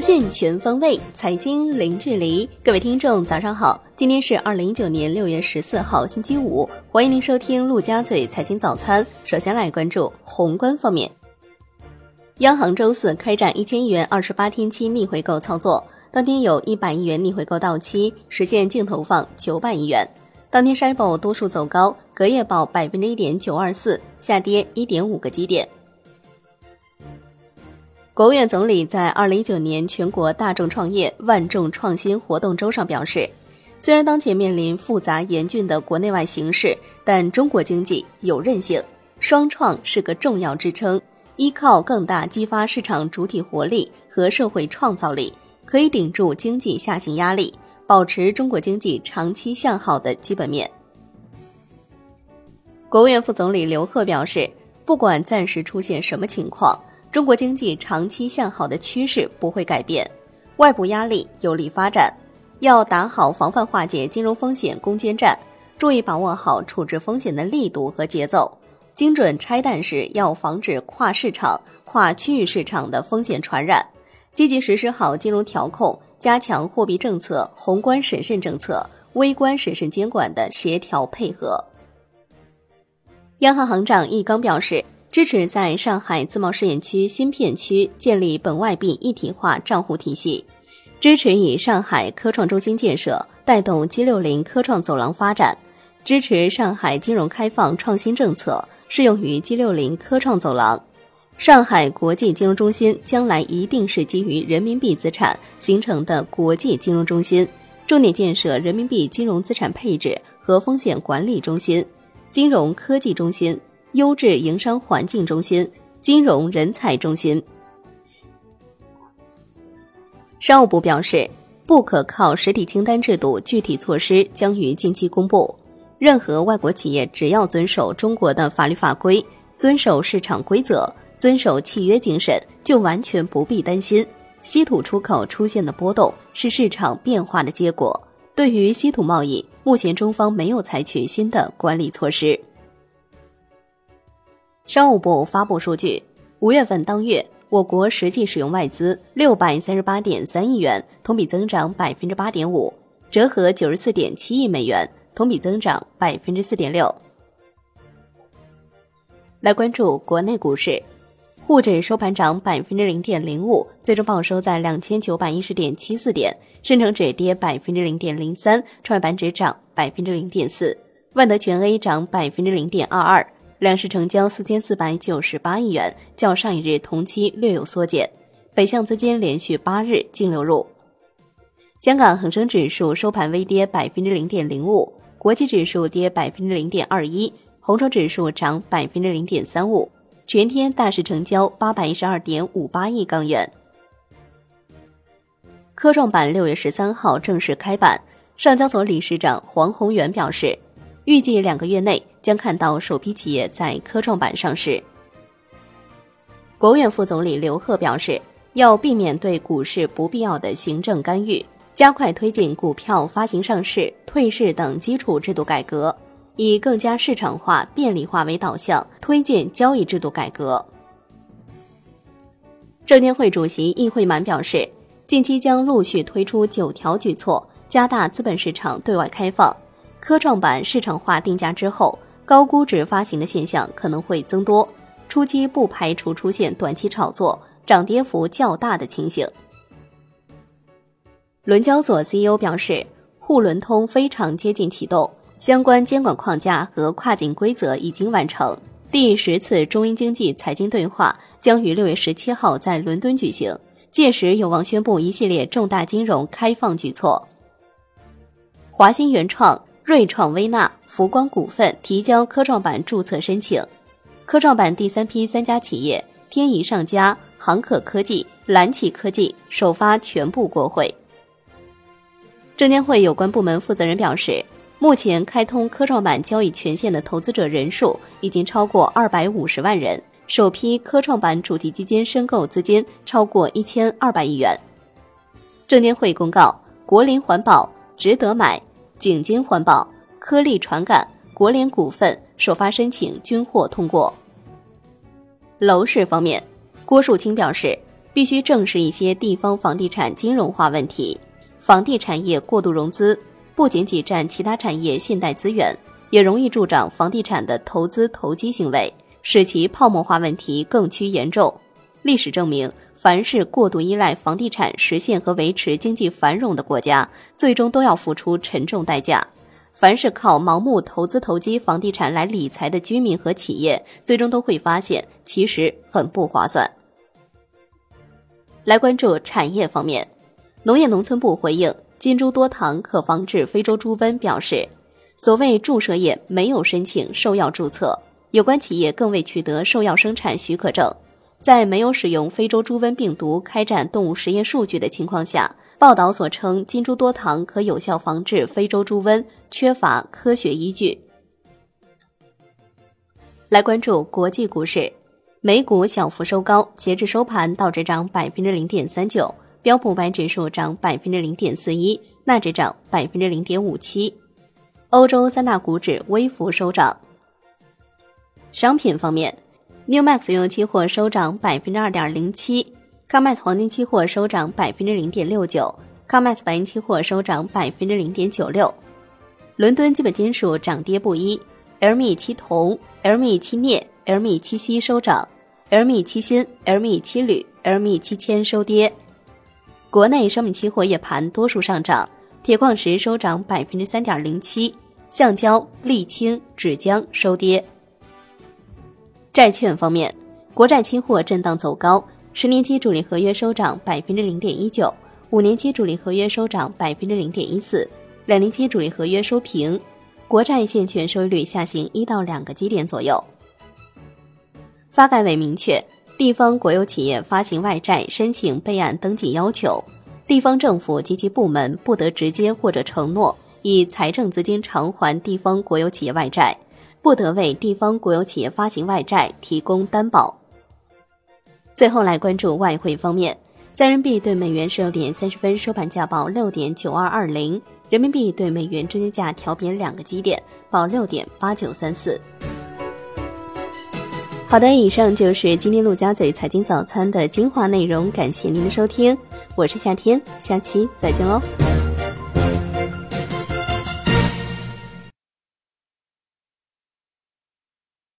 讯全方位，财经零距离。各位听众，早上好！今天是二零一九年六月十四号，星期五。欢迎您收听陆家嘴财经早餐。首先来关注宏观方面，央行周四开展一千亿元二十八天期逆回购操作，当天有一百亿元逆回购到期，实现净投放九百亿元。当天 s h i b o 多数走高，隔夜报百分之一点九二四，下跌一点五个基点。国务院总理在二零一九年全国大众创业万众创新活动周上表示，虽然当前面临复杂严峻的国内外形势，但中国经济有韧性，双创是个重要支撑。依靠更大激发市场主体活力和社会创造力，可以顶住经济下行压力，保持中国经济长期向好的基本面。国务院副总理刘鹤表示，不管暂时出现什么情况。中国经济长期向好的趋势不会改变，外部压力有利发展，要打好防范化解金融风险攻坚战，注意把握好处置风险的力度和节奏，精准拆弹时要防止跨市场、跨区域市场的风险传染，积极实施好金融调控，加强货币政策宏观审慎政策、微观审慎监管的协调配合。央行行长易纲表示。支持在上海自贸试验区新片区建立本外币一体化账户体系，支持以上海科创中心建设带动 G 六零科创走廊发展，支持上海金融开放创新政策适用于 G 六零科创走廊。上海国际金融中心将来一定是基于人民币资产形成的国际金融中心，重点建设人民币金融资产配置和风险管理中心、金融科技中心。优质营商环境中心、金融人才中心。商务部表示，不可靠实体清单制度具体措施将于近期公布。任何外国企业只要遵守中国的法律法规、遵守市场规则、遵守契约精神，就完全不必担心稀土出口出现的波动是市场变化的结果。对于稀土贸易，目前中方没有采取新的管理措施。商务部发布数据，五月份当月，我国实际使用外资六百三十八点三亿元，同比增长百分之八点五，折合九十四点七亿美元，同比增长百分之四点六。来关注国内股市，沪指收盘涨百分之零点零五，最终报收在两千九百一十点七四点；深成指跌百分之零点零三，创业板指涨百分之零点四，万德全 A 涨百分之零点二二。两市成交四千四百九十八亿元，较上一日同期略有缩减。北向资金连续八日净流入。香港恒生指数收盘微跌百分之零点零五，国际指数跌百分之零点二一，红筹指数涨百分之零点三五。全天大市成交八百一十二点五八亿港元。科创板六月十三号正式开板，上交所理事长黄宏元表示，预计两个月内。将看到首批企业在科创板上市。国务院副总理刘鹤表示，要避免对股市不必要的行政干预，加快推进股票发行上市、退市等基础制度改革，以更加市场化、便利化为导向，推进交易制度改革。证监会主席易会满表示，近期将陆续推出九条举措，加大资本市场对外开放，科创板市场化定价之后。高估值发行的现象可能会增多，初期不排除出现短期炒作、涨跌幅较大的情形。伦交所 CEO 表示，沪伦通非常接近启动，相关监管框架和跨境规则已经完成。第十次中英经济财经对话将于六月十七号在伦敦举行，届时有望宣布一系列重大金融开放举措。华兴原创、瑞创微纳。福光股份提交科创板注册申请，科创板第三批三家企业天仪上家、航可科技、蓝启科技首发全部过会。证监会有关部门负责人表示，目前开通科创板交易权限的投资者人数已经超过二百五十万人，首批科创板主题基金申购资金超过一千二百亿元。证监会公告，国林环保、值得买、景金环保。科力传感、国联股份首发申请均获通过。楼市方面，郭树清表示，必须正视一些地方房地产金融化问题。房地产业过度融资，不仅挤占其他产业信贷资源，也容易助长房地产的投资投机行为，使其泡沫化问题更趋严重。历史证明，凡是过度依赖房地产实现和维持经济繁荣的国家，最终都要付出沉重代价。凡是靠盲目投资投机房地产来理财的居民和企业，最终都会发现其实很不划算。来关注产业方面，农业农村部回应金猪多糖可防治非洲猪瘟表示，所谓注射业没有申请兽药注册，有关企业更未取得兽药生产许可证。在没有使用非洲猪瘟病毒开展动物实验数据的情况下，报道所称金猪多糖可有效防治非洲猪瘟，缺乏科学依据。来关注国际股市，美股小幅收高，截至收盘，道指涨百分之零点三九，标普百指数涨百分之零点四一，纳指涨百分之零点五七。欧洲三大股指微幅收涨。商品方面。New Max 原油期货收涨百分之二点零七，COMEX 黄金期货收涨百分之零点六九，COMEX 白银期货收涨百分之零点九六。伦敦基本金属涨跌不一，LME 期铜、LME 期镍、LME 期锡收涨，LME 期锌、LME 期铝、LME 期铅收跌。国内商品期货夜盘多数上涨，铁矿石收涨百分之三点零七，橡胶、沥青、纸浆收跌。债券方面，国债期货震荡走高，十年期主力合约收涨百分之零点一九，五年期主力合约收涨百分之零点一四，两年期主力合约收平，国债现券收益率下行一到两个基点左右。发改委明确，地方国有企业发行外债申请备案登记要求，地方政府及其部门不得直接或者承诺以财政资金偿还地方国有企业外债。不得为地方国有企业发行外债提供担保。最后来关注外汇方面，在人民币对美元十六点三十分收盘价报六点九二二零，人民币对美元中间价调贬两个基点，报六点八九三四。好的，以上就是今天陆家嘴财经早餐的精华内容，感谢您的收听，我是夏天，下期再见喽。